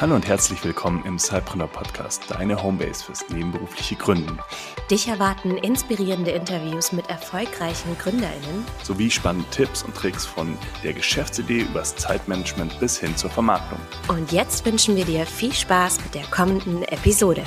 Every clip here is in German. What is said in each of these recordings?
Hallo und herzlich willkommen im Cypreneur Podcast, deine Homebase fürs nebenberufliche Gründen. Dich erwarten inspirierende Interviews mit erfolgreichen GründerInnen sowie spannende Tipps und Tricks von der Geschäftsidee übers Zeitmanagement bis hin zur Vermarktung. Und jetzt wünschen wir dir viel Spaß mit der kommenden Episode.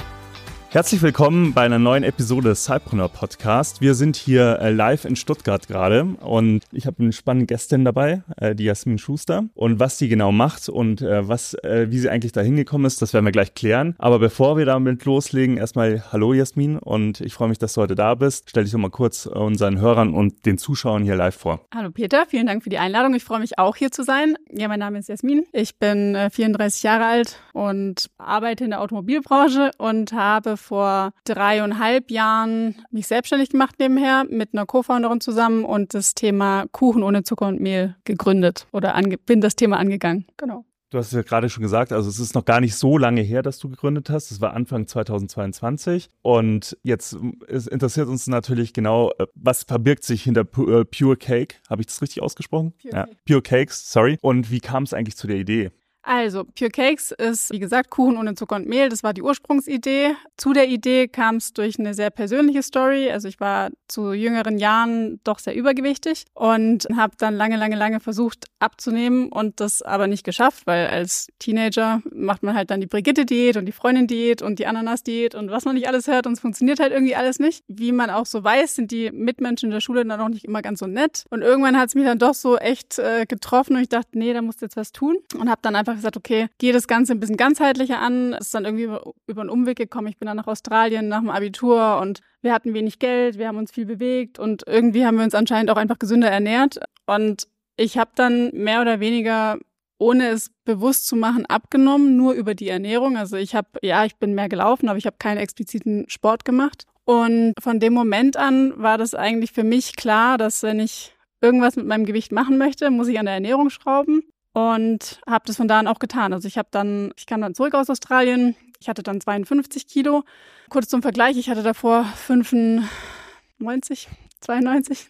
Herzlich willkommen bei einer neuen Episode des Cypreneur Podcast. Wir sind hier äh, live in Stuttgart gerade und ich habe eine spannende Gästin dabei, äh, die Jasmin Schuster. Und was sie genau macht und äh, was, wie sie eigentlich da hingekommen ist, das werden wir gleich klären. Aber bevor wir damit loslegen, erstmal Hallo Jasmin und ich freue mich, dass du heute da bist. Stell dich doch mal kurz unseren Hörern und den Zuschauern hier live vor. Hallo Peter, vielen Dank für die Einladung. Ich freue mich auch hier zu sein. Ja, mein Name ist Jasmin. Ich bin 34 Jahre alt und arbeite in der Automobilbranche und habe vor dreieinhalb Jahren mich selbstständig gemacht nebenher mit einer Co-Founderin zusammen und das Thema Kuchen ohne Zucker und Mehl gegründet oder bin das Thema angegangen. Genau. Du hast es ja gerade schon gesagt, also es ist noch gar nicht so lange her, dass du gegründet hast. Es war Anfang 2022. Und jetzt interessiert uns natürlich genau, äh, was verbirgt sich hinter äh, Pure Cake? Habe ich das richtig ausgesprochen? Pure, ja. Pure Cakes, sorry. Und wie kam es eigentlich zu der Idee? Also, Pure Cakes ist, wie gesagt, Kuchen ohne Zucker und Mehl. Das war die Ursprungsidee. Zu der Idee kam es durch eine sehr persönliche Story. Also, ich war zu jüngeren Jahren doch sehr übergewichtig und habe dann lange, lange, lange versucht abzunehmen und das aber nicht geschafft, weil als Teenager macht man halt dann die Brigitte-Diät und die Freundin-Diät und die Ananas-Diät und was man nicht alles hört und es funktioniert halt irgendwie alles nicht. Wie man auch so weiß, sind die Mitmenschen in der Schule dann auch nicht immer ganz so nett. Und irgendwann hat es mich dann doch so echt äh, getroffen und ich dachte, nee, da musst du jetzt was tun und habe dann einfach einfach gesagt, okay, gehe das Ganze ein bisschen ganzheitlicher an. Es ist dann irgendwie über, über einen Umweg gekommen. Ich bin dann nach Australien nach dem Abitur und wir hatten wenig Geld, wir haben uns viel bewegt und irgendwie haben wir uns anscheinend auch einfach gesünder ernährt. Und ich habe dann mehr oder weniger ohne es bewusst zu machen, abgenommen, nur über die Ernährung. Also ich habe, ja, ich bin mehr gelaufen, aber ich habe keinen expliziten Sport gemacht. Und von dem Moment an war das eigentlich für mich klar, dass wenn ich irgendwas mit meinem Gewicht machen möchte, muss ich an der Ernährung schrauben und habe das von da an auch getan. Also ich habe dann, ich kam dann zurück aus Australien. Ich hatte dann 52 Kilo. Kurz zum Vergleich, ich hatte davor 95, 92.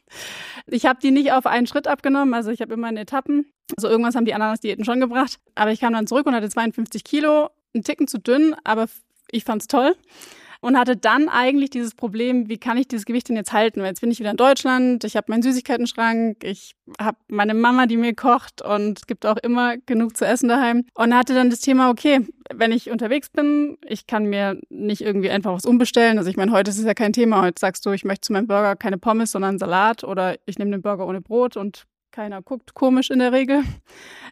Ich habe die nicht auf einen Schritt abgenommen, also ich habe immer in Etappen. Also irgendwas haben die Ananas-Diäten schon gebracht. Aber ich kam dann zurück und hatte 52 Kilo, ein Ticken zu dünn, aber ich fand's toll und hatte dann eigentlich dieses Problem, wie kann ich dieses Gewicht denn jetzt halten? Weil jetzt bin ich wieder in Deutschland, ich habe meinen Süßigkeitenschrank, ich habe meine Mama, die mir kocht und es gibt auch immer genug zu essen daheim. Und hatte dann das Thema, okay, wenn ich unterwegs bin, ich kann mir nicht irgendwie einfach was umbestellen. Also ich meine, heute ist es ja kein Thema. Heute sagst du, ich möchte zu meinem Burger keine Pommes, sondern Salat oder ich nehme den Burger ohne Brot und keiner guckt komisch in der Regel.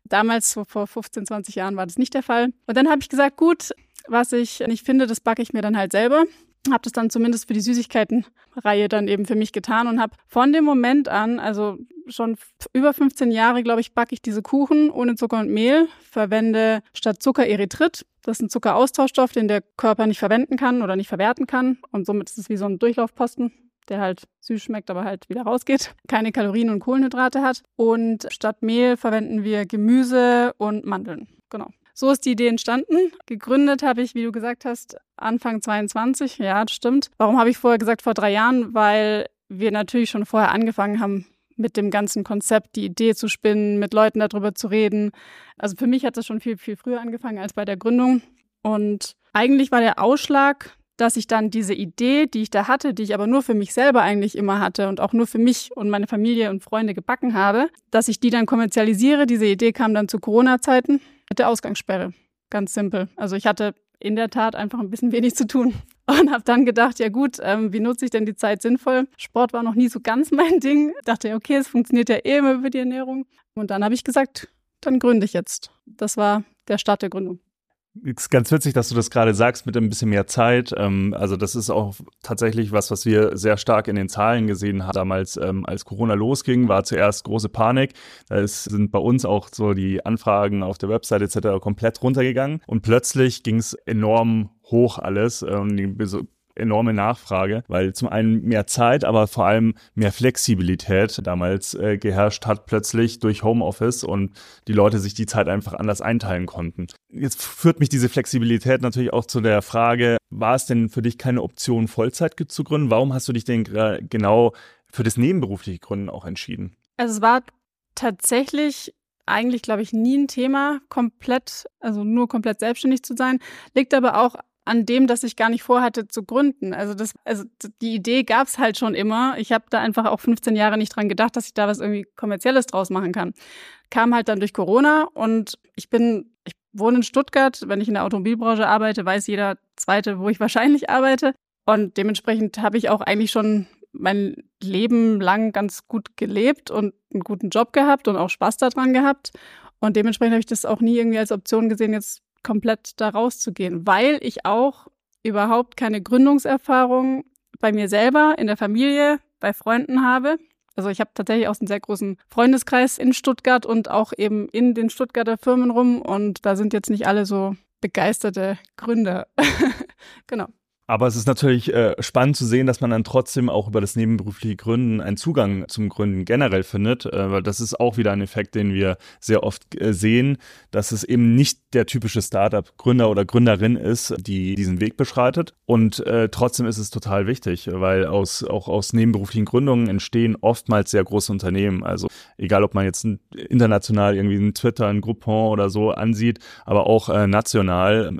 Damals, vor 15, 20 Jahren, war das nicht der Fall. Und dann habe ich gesagt, gut, was ich nicht finde, das backe ich mir dann halt selber. Habe das dann zumindest für die Süßigkeitenreihe dann eben für mich getan und habe von dem Moment an, also schon über 15 Jahre, glaube ich, backe ich diese Kuchen ohne Zucker und Mehl, verwende statt Zucker Erythrit. Das ist ein Zuckeraustauschstoff, den der Körper nicht verwenden kann oder nicht verwerten kann. Und somit ist es wie so ein Durchlaufposten, der halt süß schmeckt, aber halt wieder rausgeht. Keine Kalorien und Kohlenhydrate hat. Und statt Mehl verwenden wir Gemüse und Mandeln. Genau. So ist die Idee entstanden. Gegründet habe ich, wie du gesagt hast, Anfang 22. Ja, das stimmt. Warum habe ich vorher gesagt vor drei Jahren? Weil wir natürlich schon vorher angefangen haben, mit dem ganzen Konzept die Idee zu spinnen, mit Leuten darüber zu reden. Also für mich hat das schon viel, viel früher angefangen als bei der Gründung. Und eigentlich war der Ausschlag, dass ich dann diese Idee, die ich da hatte, die ich aber nur für mich selber eigentlich immer hatte und auch nur für mich und meine Familie und Freunde gebacken habe, dass ich die dann kommerzialisiere. Diese Idee kam dann zu Corona-Zeiten mit der Ausgangssperre. Ganz simpel. Also ich hatte in der Tat einfach ein bisschen wenig zu tun und habe dann gedacht, ja gut, ähm, wie nutze ich denn die Zeit sinnvoll? Sport war noch nie so ganz mein Ding. Dachte, okay, es funktioniert ja eh immer über die Ernährung. Und dann habe ich gesagt, dann gründe ich jetzt. Das war der Start der Gründung ist ganz witzig, dass du das gerade sagst mit ein bisschen mehr Zeit. Ähm, also das ist auch tatsächlich was, was wir sehr stark in den Zahlen gesehen haben. Damals, ähm, als Corona losging, war zuerst große Panik. Da sind bei uns auch so die Anfragen auf der Website etc. komplett runtergegangen. Und plötzlich ging es enorm hoch alles. Äh, und die enorme Nachfrage, weil zum einen mehr Zeit, aber vor allem mehr Flexibilität damals äh, geherrscht hat plötzlich durch Homeoffice und die Leute sich die Zeit einfach anders einteilen konnten. Jetzt führt mich diese Flexibilität natürlich auch zu der Frage, war es denn für dich keine Option, Vollzeit zu gründen? Warum hast du dich denn genau für das nebenberufliche Gründen auch entschieden? Also es war tatsächlich eigentlich, glaube ich, nie ein Thema, komplett, also nur komplett selbstständig zu sein. Liegt aber auch an dem, dass ich gar nicht vorhatte zu gründen. Also das, also die Idee gab es halt schon immer. Ich habe da einfach auch 15 Jahre nicht dran gedacht, dass ich da was irgendwie kommerzielles draus machen kann. Kam halt dann durch Corona und ich bin, ich wohne in Stuttgart. Wenn ich in der Automobilbranche arbeite, weiß jeder Zweite, wo ich wahrscheinlich arbeite. Und dementsprechend habe ich auch eigentlich schon mein Leben lang ganz gut gelebt und einen guten Job gehabt und auch Spaß daran gehabt. Und dementsprechend habe ich das auch nie irgendwie als Option gesehen, jetzt komplett da rauszugehen, weil ich auch überhaupt keine Gründungserfahrung bei mir selber, in der Familie, bei Freunden habe. Also ich habe tatsächlich auch einen sehr großen Freundeskreis in Stuttgart und auch eben in den Stuttgarter Firmen rum und da sind jetzt nicht alle so begeisterte Gründer. genau. Aber es ist natürlich äh, spannend zu sehen, dass man dann trotzdem auch über das nebenberufliche Gründen einen Zugang zum Gründen generell findet, äh, das ist auch wieder ein Effekt, den wir sehr oft äh, sehen, dass es eben nicht der typische Startup-Gründer oder Gründerin ist, die diesen Weg beschreitet. Und äh, trotzdem ist es total wichtig, weil aus, auch aus nebenberuflichen Gründungen entstehen oftmals sehr große Unternehmen. Also egal, ob man jetzt international irgendwie ein Twitter, ein Groupon oder so ansieht, aber auch äh, national,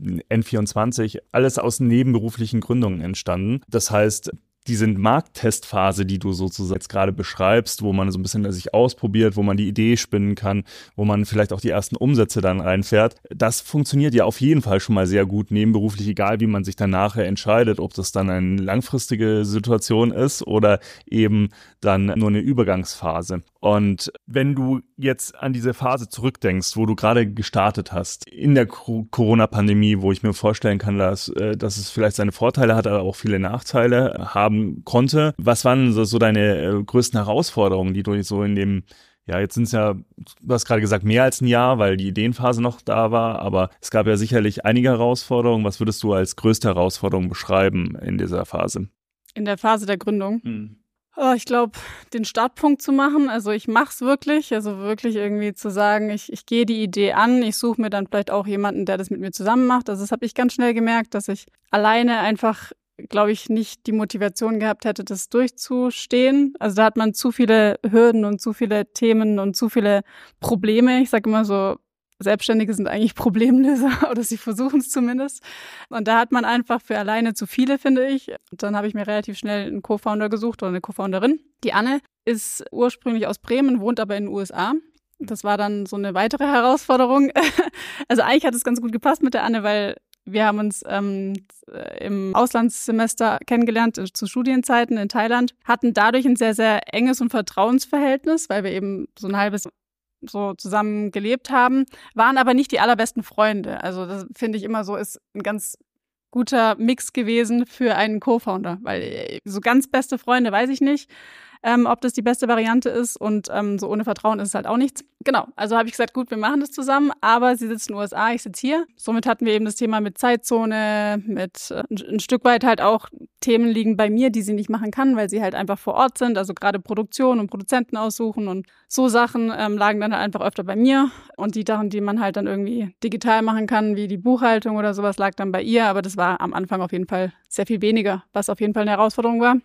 äh, N24, alles aus Neben nebenberuflichen Gründungen entstanden. Das heißt, diese Markttestphase, die du sozusagen jetzt gerade beschreibst, wo man so ein bisschen sich ausprobiert, wo man die Idee spinnen kann, wo man vielleicht auch die ersten Umsätze dann reinfährt, das funktioniert ja auf jeden Fall schon mal sehr gut nebenberuflich, egal wie man sich dann nachher entscheidet, ob das dann eine langfristige Situation ist oder eben dann nur eine Übergangsphase. Und wenn du jetzt an diese Phase zurückdenkst, wo du gerade gestartet hast, in der Corona-Pandemie, wo ich mir vorstellen kann, dass, äh, dass es vielleicht seine Vorteile hat, aber auch viele Nachteile haben konnte, was waren so, so deine äh, größten Herausforderungen, die du so in dem ja, jetzt sind es ja, du hast gerade gesagt, mehr als ein Jahr, weil die Ideenphase noch da war, aber es gab ja sicherlich einige Herausforderungen. Was würdest du als größte Herausforderung beschreiben in dieser Phase? In der Phase der Gründung? Hm. Oh, ich glaube, den Startpunkt zu machen. Also ich mache es wirklich. Also wirklich irgendwie zu sagen, ich, ich gehe die Idee an. Ich suche mir dann vielleicht auch jemanden, der das mit mir zusammen macht. Also das habe ich ganz schnell gemerkt, dass ich alleine einfach, glaube ich, nicht die Motivation gehabt hätte, das durchzustehen. Also da hat man zu viele Hürden und zu viele Themen und zu viele Probleme. Ich sage immer so, Selbstständige sind eigentlich Problemlöser oder sie versuchen es zumindest. Und da hat man einfach für alleine zu viele, finde ich. Und dann habe ich mir relativ schnell einen Co-Founder gesucht oder eine Co-Founderin. Die Anne ist ursprünglich aus Bremen, wohnt aber in den USA. Das war dann so eine weitere Herausforderung. Also eigentlich hat es ganz gut gepasst mit der Anne, weil wir haben uns ähm, im Auslandssemester kennengelernt äh, zu Studienzeiten in Thailand, hatten dadurch ein sehr, sehr enges und Vertrauensverhältnis, weil wir eben so ein halbes so zusammen gelebt haben, waren aber nicht die allerbesten Freunde. Also das finde ich immer so, ist ein ganz guter Mix gewesen für einen Co-Founder, weil äh, so ganz beste Freunde weiß ich nicht ähm, ob das die beste Variante ist. Und ähm, so ohne Vertrauen ist es halt auch nichts. Genau, also habe ich gesagt, gut, wir machen das zusammen, aber sie sitzt in den USA, ich sitze hier. Somit hatten wir eben das Thema mit Zeitzone, mit äh, ein Stück weit halt auch Themen liegen bei mir, die sie nicht machen kann, weil sie halt einfach vor Ort sind. Also gerade Produktion und Produzenten aussuchen und so Sachen ähm, lagen dann halt einfach öfter bei mir. Und die Sachen, die man halt dann irgendwie digital machen kann, wie die Buchhaltung oder sowas, lag dann bei ihr. Aber das war am Anfang auf jeden Fall sehr viel weniger, was auf jeden Fall eine Herausforderung war.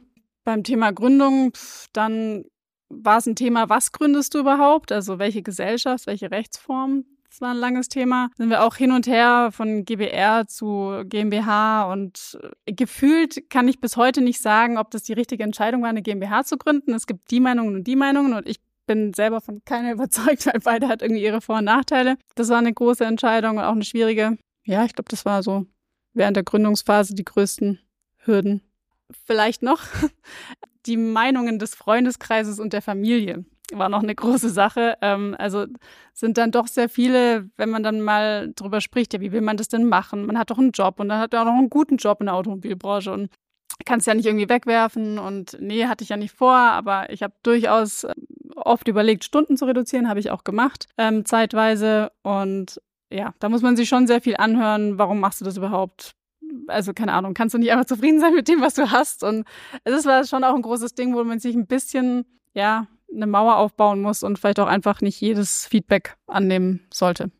Beim Thema Gründung, dann war es ein Thema, was gründest du überhaupt? Also welche Gesellschaft, welche Rechtsform? Das war ein langes Thema. Sind wir auch hin und her von GBR zu GmbH und äh, gefühlt kann ich bis heute nicht sagen, ob das die richtige Entscheidung war, eine GmbH zu gründen. Es gibt die Meinungen und die Meinungen und ich bin selber von keiner überzeugt, weil beide hat irgendwie ihre Vor- und Nachteile. Das war eine große Entscheidung und auch eine schwierige. Ja, ich glaube, das war so während der Gründungsphase die größten Hürden vielleicht noch die Meinungen des Freundeskreises und der Familie war noch eine große Sache. Ähm, also sind dann doch sehr viele, wenn man dann mal drüber spricht, ja, wie will man das denn machen? Man hat doch einen Job und dann hat er auch noch einen guten Job in der Automobilbranche und kann es ja nicht irgendwie wegwerfen und nee, hatte ich ja nicht vor, aber ich habe durchaus ähm, oft überlegt, Stunden zu reduzieren, habe ich auch gemacht, ähm, zeitweise und ja, da muss man sich schon sehr viel anhören, warum machst du das überhaupt? Also keine Ahnung, kannst du nicht einfach zufrieden sein mit dem, was du hast? Und es war schon auch ein großes Ding, wo man sich ein bisschen, ja, eine Mauer aufbauen muss und vielleicht auch einfach nicht jedes Feedback annehmen sollte.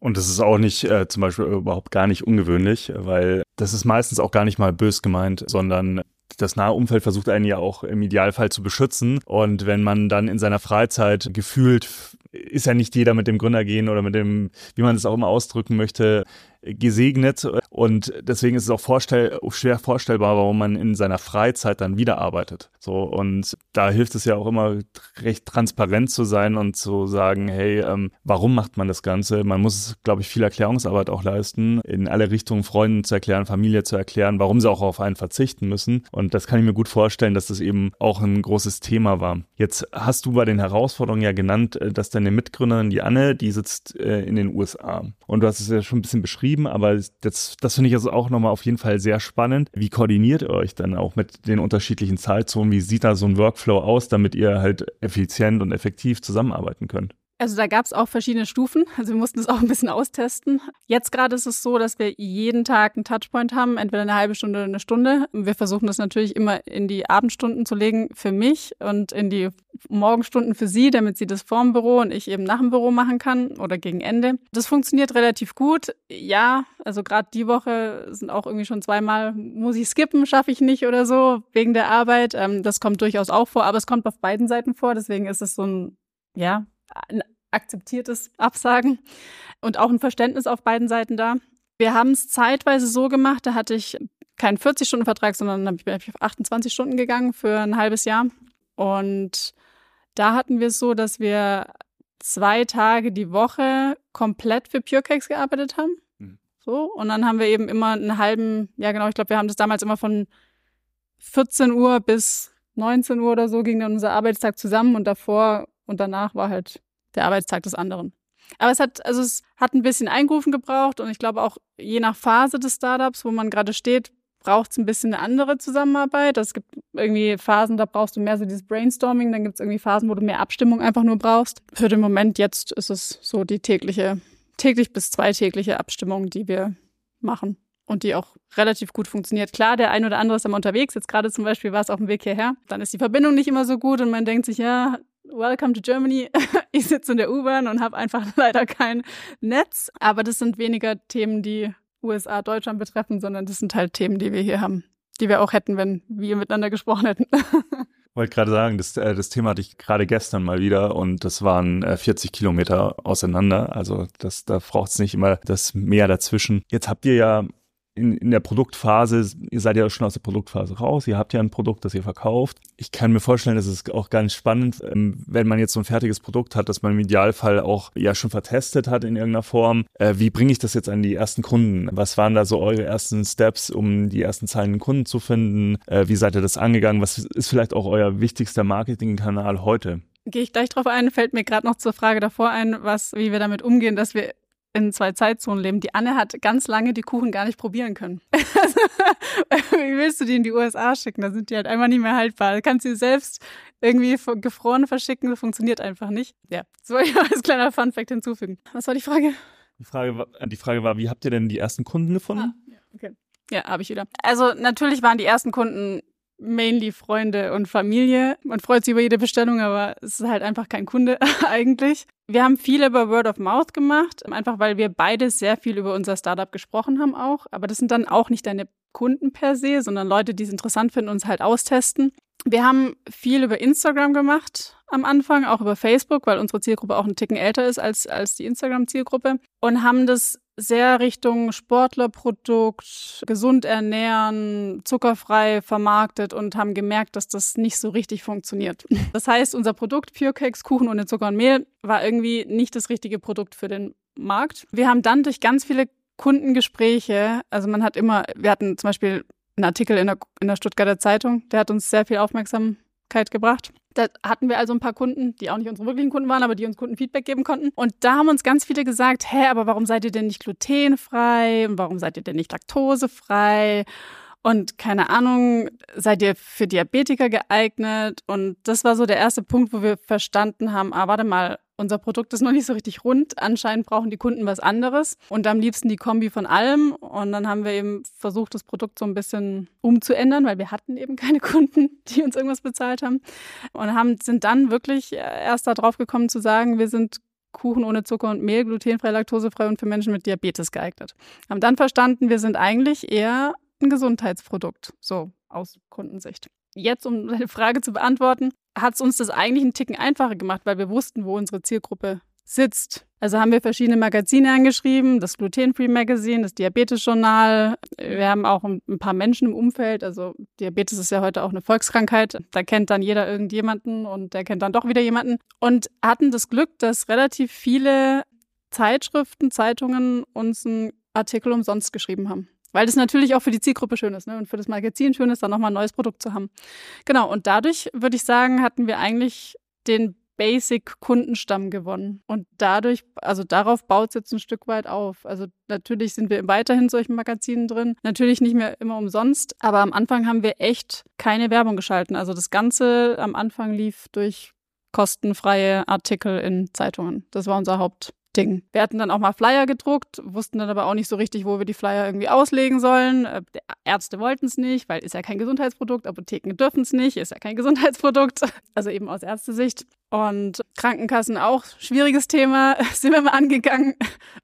Und das ist auch nicht äh, zum Beispiel überhaupt gar nicht ungewöhnlich, weil das ist meistens auch gar nicht mal bös gemeint, sondern das nahe Umfeld versucht einen ja auch im Idealfall zu beschützen. Und wenn man dann in seiner Freizeit gefühlt ist ja nicht jeder mit dem Gründergehen oder mit dem, wie man es auch immer ausdrücken möchte, gesegnet und deswegen ist es auch vorstell schwer vorstellbar, warum man in seiner Freizeit dann wieder arbeitet. So und da hilft es ja auch immer recht transparent zu sein und zu sagen, hey, ähm, warum macht man das Ganze? Man muss, glaube ich, viel Erklärungsarbeit auch leisten, in alle Richtungen Freunden zu erklären, Familie zu erklären, warum sie auch auf einen verzichten müssen. Und das kann ich mir gut vorstellen, dass das eben auch ein großes Thema war. Jetzt hast du bei den Herausforderungen ja genannt, äh, dass deine Mitgründerin, die Anne, die sitzt äh, in den USA. Und du hast es ja schon ein bisschen beschrieben aber das, das finde ich also auch nochmal auf jeden Fall sehr spannend. Wie koordiniert ihr euch dann auch mit den unterschiedlichen Zeitzonen? Wie sieht da so ein Workflow aus, damit ihr halt effizient und effektiv zusammenarbeiten könnt? Also da gab es auch verschiedene Stufen. Also wir mussten es auch ein bisschen austesten. Jetzt gerade ist es so, dass wir jeden Tag einen Touchpoint haben, entweder eine halbe Stunde oder eine Stunde. Wir versuchen das natürlich immer in die Abendstunden zu legen für mich und in die Morgenstunden für sie, damit sie das vorm Büro und ich eben nach dem Büro machen kann oder gegen Ende. Das funktioniert relativ gut. Ja, also gerade die Woche sind auch irgendwie schon zweimal, muss ich skippen, schaffe ich nicht oder so, wegen der Arbeit. Ähm, das kommt durchaus auch vor, aber es kommt auf beiden Seiten vor. Deswegen ist es so ein, ja, ein akzeptiertes Absagen und auch ein Verständnis auf beiden Seiten da. Wir haben es zeitweise so gemacht, da hatte ich keinen 40-Stunden-Vertrag, sondern dann bin ich auf 28 Stunden gegangen für ein halbes Jahr. Und da hatten wir es so, dass wir zwei Tage die Woche komplett für Purecakes gearbeitet haben. Mhm. So. Und dann haben wir eben immer einen halben, ja genau, ich glaube, wir haben das damals immer von 14 Uhr bis 19 Uhr oder so ging dann unser Arbeitstag zusammen und davor und danach war halt der Arbeitstag des anderen. Aber es hat, also es hat ein bisschen Eingrufen gebraucht und ich glaube auch je nach Phase des Startups, wo man gerade steht, braucht es ein bisschen eine andere Zusammenarbeit. Es gibt irgendwie Phasen, da brauchst du mehr so dieses Brainstorming, dann gibt es irgendwie Phasen, wo du mehr Abstimmung einfach nur brauchst. Für den Moment jetzt ist es so die tägliche, täglich bis zweitägliche Abstimmung, die wir machen und die auch relativ gut funktioniert. Klar, der ein oder andere ist immer unterwegs. Jetzt gerade zum Beispiel war es auf dem Weg hierher. Dann ist die Verbindung nicht immer so gut und man denkt sich, ja, Welcome to Germany. Ich sitze in der U-Bahn und habe einfach leider kein Netz. Aber das sind weniger Themen, die USA, Deutschland betreffen, sondern das sind halt Themen, die wir hier haben, die wir auch hätten, wenn wir miteinander gesprochen hätten. wollte gerade sagen, das, äh, das Thema hatte ich gerade gestern mal wieder und das waren äh, 40 Kilometer auseinander. Also das, da braucht es nicht immer das Meer dazwischen. Jetzt habt ihr ja in, in der Produktphase, ihr seid ja schon aus der Produktphase raus, ihr habt ja ein Produkt, das ihr verkauft. Ich kann mir vorstellen, das ist auch ganz spannend, ähm, wenn man jetzt so ein fertiges Produkt hat, das man im Idealfall auch ja schon vertestet hat in irgendeiner Form. Äh, wie bringe ich das jetzt an die ersten Kunden? Was waren da so eure ersten Steps, um die ersten zahlenden Kunden zu finden? Äh, wie seid ihr das angegangen? Was ist vielleicht auch euer wichtigster Marketingkanal heute? Gehe ich gleich drauf ein, fällt mir gerade noch zur Frage davor ein, was, wie wir damit umgehen, dass wir in zwei Zeitzonen leben. Die Anne hat ganz lange die Kuchen gar nicht probieren können. Wie willst du die in die USA schicken? Da sind die halt einfach nicht mehr haltbar. Du kannst sie selbst irgendwie gefroren verschicken, das funktioniert einfach nicht. Ja, das wollte ich als kleiner Funfact hinzufügen. Was war die Frage? Die Frage, war, die Frage war, wie habt ihr denn die ersten Kunden gefunden? Ah, ja, okay. Ja, habe ich wieder. Also natürlich waren die ersten Kunden mainly Freunde und Familie. Man freut sich über jede Bestellung, aber es ist halt einfach kein Kunde eigentlich. Wir haben viel über Word of Mouth gemacht, einfach weil wir beide sehr viel über unser Startup gesprochen haben auch. Aber das sind dann auch nicht deine Kunden per se, sondern Leute, die es interessant finden, uns halt austesten. Wir haben viel über Instagram gemacht am Anfang, auch über Facebook, weil unsere Zielgruppe auch ein Ticken älter ist als, als die Instagram-Zielgruppe und haben das sehr Richtung Sportlerprodukt, gesund ernähren, zuckerfrei vermarktet und haben gemerkt, dass das nicht so richtig funktioniert. Das heißt, unser Produkt Pure Cakes, Kuchen ohne Zucker und Mehl war irgendwie nicht das richtige Produkt für den Markt. Wir haben dann durch ganz viele Kundengespräche, also man hat immer, wir hatten zum Beispiel einen Artikel in der, in der Stuttgarter Zeitung, der hat uns sehr viel Aufmerksamkeit gebracht. Da hatten wir also ein paar Kunden, die auch nicht unsere wirklichen Kunden waren, aber die uns Kundenfeedback geben konnten. Und da haben uns ganz viele gesagt, hä, aber warum seid ihr denn nicht glutenfrei? Und warum seid ihr denn nicht laktosefrei? Und keine Ahnung, seid ihr für Diabetiker geeignet? Und das war so der erste Punkt, wo wir verstanden haben, ah, warte mal, unser Produkt ist noch nicht so richtig rund. Anscheinend brauchen die Kunden was anderes und am liebsten die Kombi von allem. Und dann haben wir eben versucht, das Produkt so ein bisschen umzuändern, weil wir hatten eben keine Kunden, die uns irgendwas bezahlt haben. Und haben, sind dann wirklich erst darauf gekommen zu sagen, wir sind Kuchen ohne Zucker und Mehl, glutenfrei, laktosefrei und für Menschen mit Diabetes geeignet. Haben dann verstanden, wir sind eigentlich eher ein Gesundheitsprodukt, so aus Kundensicht. Jetzt, um deine Frage zu beantworten, hat es uns das eigentlich einen Ticken einfacher gemacht, weil wir wussten, wo unsere Zielgruppe sitzt. Also haben wir verschiedene Magazine angeschrieben, das Gluten-Free Magazine, das Diabetes-Journal. Wir haben auch ein paar Menschen im Umfeld. Also Diabetes ist ja heute auch eine Volkskrankheit. Da kennt dann jeder irgendjemanden und der kennt dann doch wieder jemanden. Und hatten das Glück, dass relativ viele Zeitschriften, Zeitungen uns einen Artikel umsonst geschrieben haben. Weil das natürlich auch für die Zielgruppe schön ist ne? und für das Magazin schön ist, dann nochmal ein neues Produkt zu haben. Genau, und dadurch würde ich sagen, hatten wir eigentlich den Basic-Kundenstamm gewonnen. Und dadurch, also darauf baut es jetzt ein Stück weit auf. Also natürlich sind wir weiterhin in solchen Magazinen drin. Natürlich nicht mehr immer umsonst, aber am Anfang haben wir echt keine Werbung geschalten. Also das Ganze am Anfang lief durch kostenfreie Artikel in Zeitungen. Das war unser Haupt, Ding. Wir hatten dann auch mal Flyer gedruckt, wussten dann aber auch nicht so richtig, wo wir die Flyer irgendwie auslegen sollen. Äh, Ärzte wollten es nicht, weil ist ja kein Gesundheitsprodukt. Apotheken dürfen es nicht, ist ja kein Gesundheitsprodukt. Also eben aus Ärztesicht. Und Krankenkassen auch schwieriges Thema. Sind wir mal angegangen.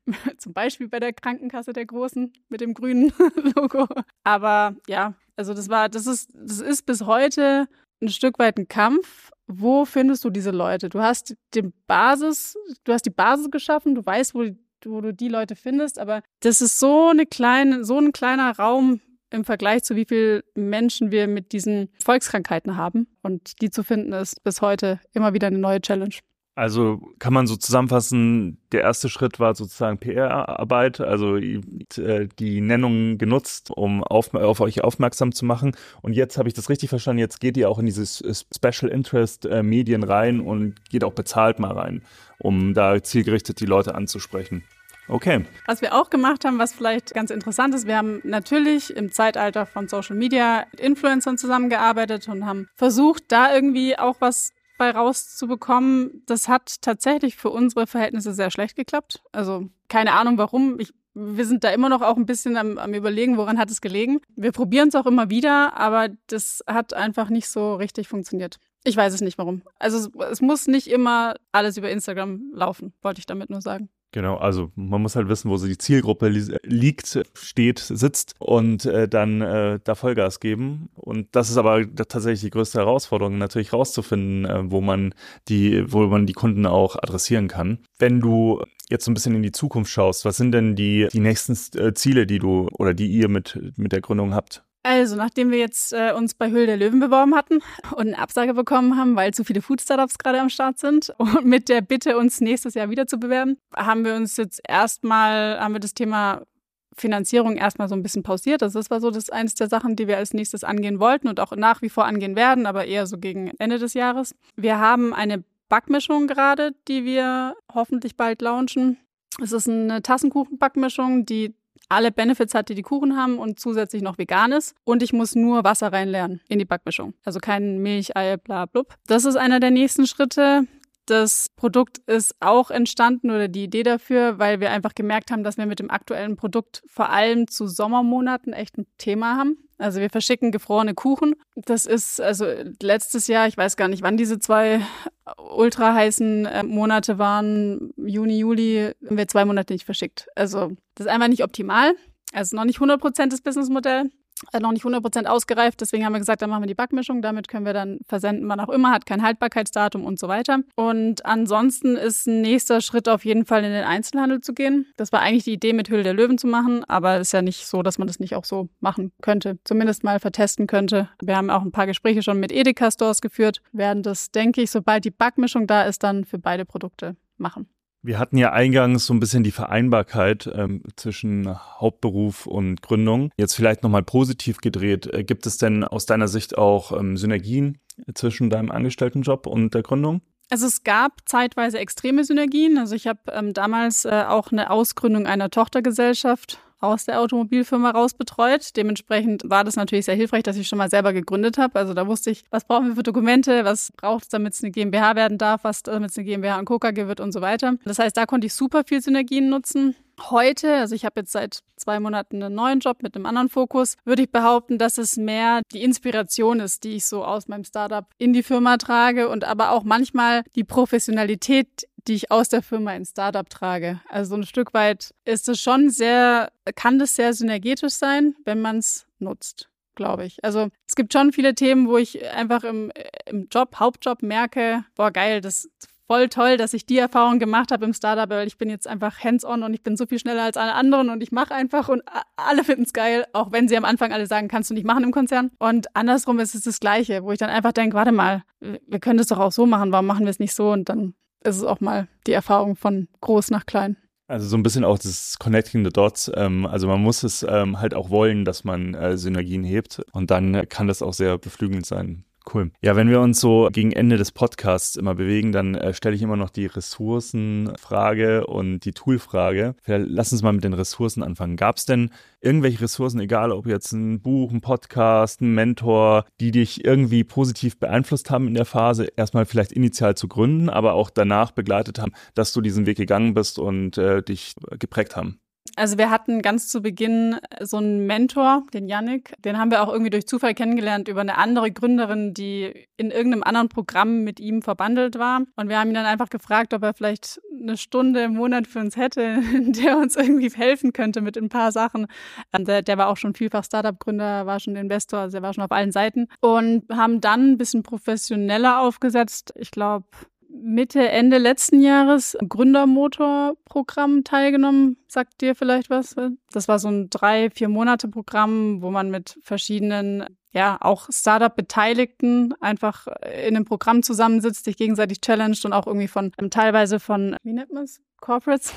Zum Beispiel bei der Krankenkasse der Großen mit dem grünen Logo. Aber ja, also das war, das ist, das ist bis heute ein Stück weit ein Kampf wo findest du diese Leute? Du hast den Basis, du hast die Basis geschaffen, du weißt, wo, wo du die Leute findest, aber das ist so eine kleine, so ein kleiner Raum im Vergleich zu wie viele Menschen wir mit diesen Volkskrankheiten haben. Und die zu finden ist bis heute immer wieder eine neue Challenge. Also kann man so zusammenfassen, der erste Schritt war sozusagen PR-Arbeit, also äh, die Nennung genutzt, um auf, auf, euch aufmerksam zu machen. Und jetzt habe ich das richtig verstanden, jetzt geht ihr auch in dieses Special Interest äh, Medien rein und geht auch bezahlt mal rein, um da zielgerichtet die Leute anzusprechen. Okay. Was wir auch gemacht haben, was vielleicht ganz interessant ist, wir haben natürlich im Zeitalter von Social Media mit Influencern zusammengearbeitet und haben versucht, da irgendwie auch was bei rauszubekommen, das hat tatsächlich für unsere Verhältnisse sehr schlecht geklappt. Also keine Ahnung warum. Ich, wir sind da immer noch auch ein bisschen am, am Überlegen, woran hat es gelegen. Wir probieren es auch immer wieder, aber das hat einfach nicht so richtig funktioniert. Ich weiß es nicht warum. Also es, es muss nicht immer alles über Instagram laufen, wollte ich damit nur sagen. Genau, also man muss halt wissen, wo so die Zielgruppe li liegt, steht, sitzt und äh, dann äh, da Vollgas geben. Und das ist aber tatsächlich die größte Herausforderung, natürlich rauszufinden, äh, wo man die, wo man die Kunden auch adressieren kann. Wenn du jetzt so ein bisschen in die Zukunft schaust, was sind denn die, die nächsten äh, Ziele, die du oder die ihr mit, mit der Gründung habt? Also, nachdem wir jetzt äh, uns bei Höhle der Löwen beworben hatten und eine Absage bekommen haben, weil zu viele Food-Startups gerade am Start sind und mit der Bitte, uns nächstes Jahr wieder zu bewerben, haben wir uns jetzt erstmal, haben wir das Thema Finanzierung erstmal so ein bisschen pausiert. Also das war so das eines der Sachen, die wir als nächstes angehen wollten und auch nach wie vor angehen werden, aber eher so gegen Ende des Jahres. Wir haben eine Backmischung gerade, die wir hoffentlich bald launchen. Es ist eine Tassenkuchenbackmischung, die alle Benefits hat, die die Kuchen haben und zusätzlich noch vegan ist. Und ich muss nur Wasser reinlernen in die Backmischung. Also kein Milch, Ei, bla, blub. Das ist einer der nächsten Schritte. Das Produkt ist auch entstanden oder die Idee dafür, weil wir einfach gemerkt haben, dass wir mit dem aktuellen Produkt vor allem zu Sommermonaten echt ein Thema haben. Also wir verschicken gefrorene Kuchen. Das ist also letztes Jahr, ich weiß gar nicht, wann diese zwei ultra heißen äh, Monate waren, Juni, Juli, haben wir zwei Monate nicht verschickt. Also das ist einfach nicht optimal. Also noch nicht 100 Prozent das Businessmodell. Äh, noch nicht 100% ausgereift. Deswegen haben wir gesagt, dann machen wir die Backmischung. Damit können wir dann versenden, wann auch immer, hat kein Haltbarkeitsdatum und so weiter. Und ansonsten ist ein nächster Schritt auf jeden Fall in den Einzelhandel zu gehen. Das war eigentlich die Idee, mit Hülle der Löwen zu machen, aber ist ja nicht so, dass man das nicht auch so machen könnte. Zumindest mal vertesten könnte. Wir haben auch ein paar Gespräche schon mit Edeka-Stores geführt, werden das, denke ich, sobald die Backmischung da ist, dann für beide Produkte machen. Wir hatten ja eingangs so ein bisschen die Vereinbarkeit ähm, zwischen Hauptberuf und Gründung. Jetzt vielleicht nochmal positiv gedreht. Äh, gibt es denn aus deiner Sicht auch ähm, Synergien zwischen deinem Angestelltenjob und der Gründung? Also es gab zeitweise extreme Synergien. Also ich habe ähm, damals äh, auch eine Ausgründung einer Tochtergesellschaft aus der Automobilfirma raus betreut. Dementsprechend war das natürlich sehr hilfreich, dass ich schon mal selber gegründet habe. Also da wusste ich, was brauchen wir für Dokumente, was braucht es, damit es eine GmbH werden darf, was damit es eine GmbH und KKG wird und so weiter. Das heißt, da konnte ich super viel Synergien nutzen. Heute, also ich habe jetzt seit zwei Monaten einen neuen Job mit einem anderen Fokus, würde ich behaupten, dass es mehr die Inspiration ist, die ich so aus meinem Startup in die Firma trage und aber auch manchmal die Professionalität, die ich aus der Firma ins Startup trage. Also so ein Stück weit ist es schon sehr, kann das sehr synergetisch sein, wenn man es nutzt, glaube ich. Also es gibt schon viele Themen, wo ich einfach im, im Job, Hauptjob merke, boah geil, das voll toll, dass ich die Erfahrung gemacht habe im Startup, weil ich bin jetzt einfach hands-on und ich bin so viel schneller als alle anderen und ich mache einfach und alle finden es geil, auch wenn sie am Anfang alle sagen, kannst du nicht machen im Konzern. Und andersrum ist es das Gleiche, wo ich dann einfach denke, warte mal, wir können das doch auch so machen, warum machen wir es nicht so? Und dann ist es auch mal die Erfahrung von groß nach klein. Also so ein bisschen auch das Connecting the Dots. Ähm, also man muss es ähm, halt auch wollen, dass man äh, Synergien hebt und dann kann das auch sehr beflügelnd sein. Cool. Ja, wenn wir uns so gegen Ende des Podcasts immer bewegen, dann äh, stelle ich immer noch die Ressourcenfrage und die Toolfrage. Lass uns mal mit den Ressourcen anfangen. Gab es denn irgendwelche Ressourcen, egal ob jetzt ein Buch, ein Podcast, ein Mentor, die dich irgendwie positiv beeinflusst haben in der Phase, erstmal vielleicht initial zu gründen, aber auch danach begleitet haben, dass du diesen Weg gegangen bist und äh, dich geprägt haben? Also wir hatten ganz zu Beginn so einen Mentor, den Yannick. Den haben wir auch irgendwie durch Zufall kennengelernt über eine andere Gründerin, die in irgendeinem anderen Programm mit ihm verbandelt war. Und wir haben ihn dann einfach gefragt, ob er vielleicht eine Stunde im Monat für uns hätte, in der uns irgendwie helfen könnte mit ein paar Sachen. Der, der war auch schon vielfach Startup-Gründer, war schon Investor, also er war schon auf allen Seiten. Und haben dann ein bisschen professioneller aufgesetzt. Ich glaube, Mitte, Ende letzten Jahres Gründermotor-Programm teilgenommen. Sagt dir vielleicht was? Das war so ein drei, vier Monate Programm, wo man mit verschiedenen, ja, auch Startup-Beteiligten einfach in einem Programm zusammensitzt, sich gegenseitig challenged und auch irgendwie von, teilweise von, wie nennt man es? Corporates,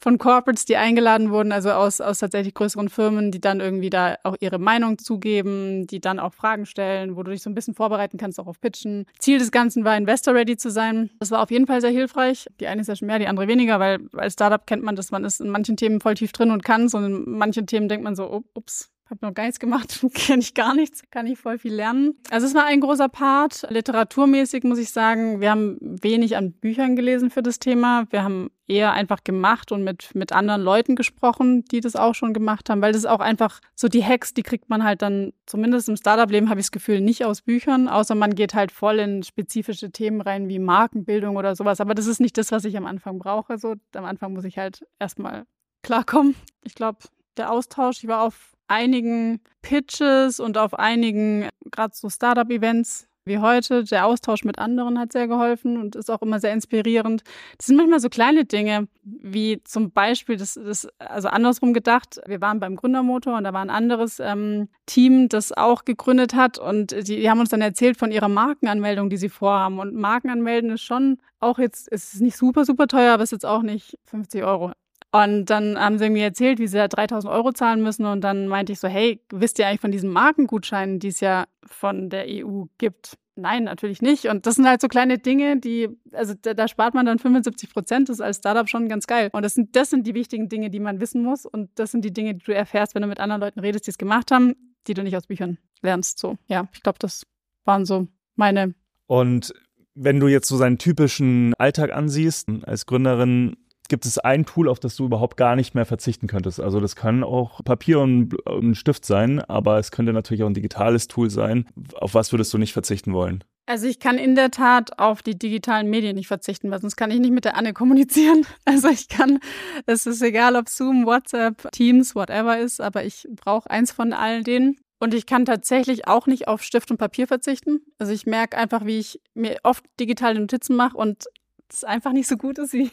von Corporates, die eingeladen wurden, also aus, aus tatsächlich größeren Firmen, die dann irgendwie da auch ihre Meinung zugeben, die dann auch Fragen stellen, wo du dich so ein bisschen vorbereiten kannst, auch auf Pitchen. Ziel des Ganzen war, Investor-ready zu sein. Das war auf jeden Fall sehr hilfreich. Die eine ist ja schon mehr, die andere weniger, weil als Startup kennt man das, man ist in manchen Themen voll tief drin und kann es und in manchen Themen denkt man so, ups, habe noch gar nichts gemacht, kenne ich gar nichts, kann ich voll viel lernen. Also es war ein großer Part. Literaturmäßig muss ich sagen, wir haben wenig an Büchern gelesen für das Thema. Wir haben eher einfach gemacht und mit, mit anderen Leuten gesprochen, die das auch schon gemacht haben, weil das ist auch einfach so die Hacks, die kriegt man halt dann, zumindest im Startup-Leben habe ich das Gefühl, nicht aus Büchern, außer man geht halt voll in spezifische Themen rein wie Markenbildung oder sowas. Aber das ist nicht das, was ich am Anfang brauche. So, am Anfang muss ich halt erstmal klarkommen. Ich glaube, der Austausch, ich war auf einigen Pitches und auf einigen, gerade so Startup-Events wie heute, der Austausch mit anderen hat sehr geholfen und ist auch immer sehr inspirierend. Das sind manchmal so kleine Dinge, wie zum Beispiel, das ist also andersrum gedacht, wir waren beim Gründermotor und da war ein anderes ähm, Team, das auch gegründet hat und die, die haben uns dann erzählt von ihrer Markenanmeldung, die sie vorhaben. Und Markenanmelden ist schon auch jetzt, ist nicht super, super teuer, aber ist jetzt auch nicht 50 Euro. Und dann haben sie mir erzählt, wie sie da 3000 Euro zahlen müssen. Und dann meinte ich so, hey, wisst ihr eigentlich von diesen Markengutscheinen, die es ja von der EU gibt? Nein, natürlich nicht. Und das sind halt so kleine Dinge, die, also da, da, spart man dann 75 Prozent. Das ist als Startup schon ganz geil. Und das sind, das sind die wichtigen Dinge, die man wissen muss. Und das sind die Dinge, die du erfährst, wenn du mit anderen Leuten redest, die es gemacht haben, die du nicht aus Büchern lernst. So, ja, ich glaube, das waren so meine. Und wenn du jetzt so seinen typischen Alltag ansiehst, als Gründerin, gibt es ein Tool, auf das du überhaupt gar nicht mehr verzichten könntest. Also das kann auch Papier und ein Stift sein, aber es könnte natürlich auch ein digitales Tool sein. Auf was würdest du nicht verzichten wollen? Also ich kann in der Tat auf die digitalen Medien nicht verzichten, weil sonst kann ich nicht mit der Anne kommunizieren. Also ich kann, es ist egal, ob Zoom, WhatsApp, Teams, whatever ist, aber ich brauche eins von all denen. Und ich kann tatsächlich auch nicht auf Stift und Papier verzichten. Also ich merke einfach, wie ich mir oft digitale Notizen mache und es einfach nicht so gut ist wie,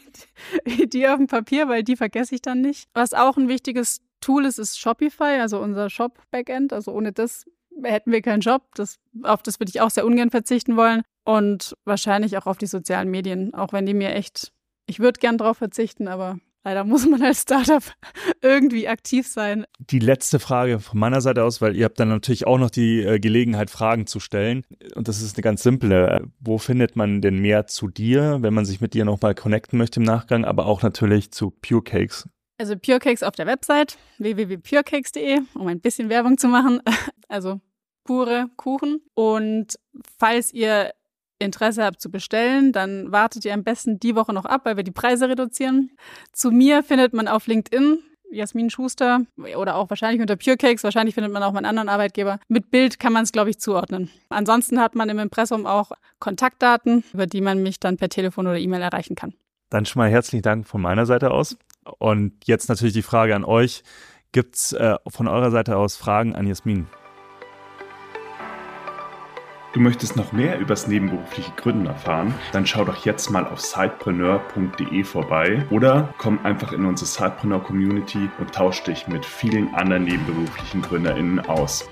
wie die auf dem Papier, weil die vergesse ich dann nicht. Was auch ein wichtiges Tool ist, ist Shopify, also unser Shop-Backend. Also ohne das hätten wir keinen Job. Das, auf das würde ich auch sehr ungern verzichten wollen. Und wahrscheinlich auch auf die sozialen Medien, auch wenn die mir echt, ich würde gern drauf verzichten, aber Leider muss man als Startup irgendwie aktiv sein. Die letzte Frage von meiner Seite aus, weil ihr habt dann natürlich auch noch die äh, Gelegenheit, Fragen zu stellen. Und das ist eine ganz simple. Wo findet man denn mehr zu dir, wenn man sich mit dir nochmal connecten möchte im Nachgang, aber auch natürlich zu Pure Cakes? Also Pure Cakes auf der Website www.purecakes.de, um ein bisschen Werbung zu machen. Also pure Kuchen. Und falls ihr Interesse habt zu bestellen, dann wartet ihr am besten die Woche noch ab, weil wir die Preise reduzieren. Zu mir findet man auf LinkedIn Jasmin Schuster oder auch wahrscheinlich unter Pure Cakes. Wahrscheinlich findet man auch meinen anderen Arbeitgeber. Mit Bild kann man es, glaube ich, zuordnen. Ansonsten hat man im Impressum auch Kontaktdaten, über die man mich dann per Telefon oder E-Mail erreichen kann. Dann schon mal herzlichen Dank von meiner Seite aus. Und jetzt natürlich die Frage an euch. Gibt es äh, von eurer Seite aus Fragen an Jasmin? Du möchtest noch mehr übers nebenberufliche Gründen erfahren? Dann schau doch jetzt mal auf sidepreneur.de vorbei oder komm einfach in unsere Sidepreneur Community und tausch dich mit vielen anderen nebenberuflichen GründerInnen aus.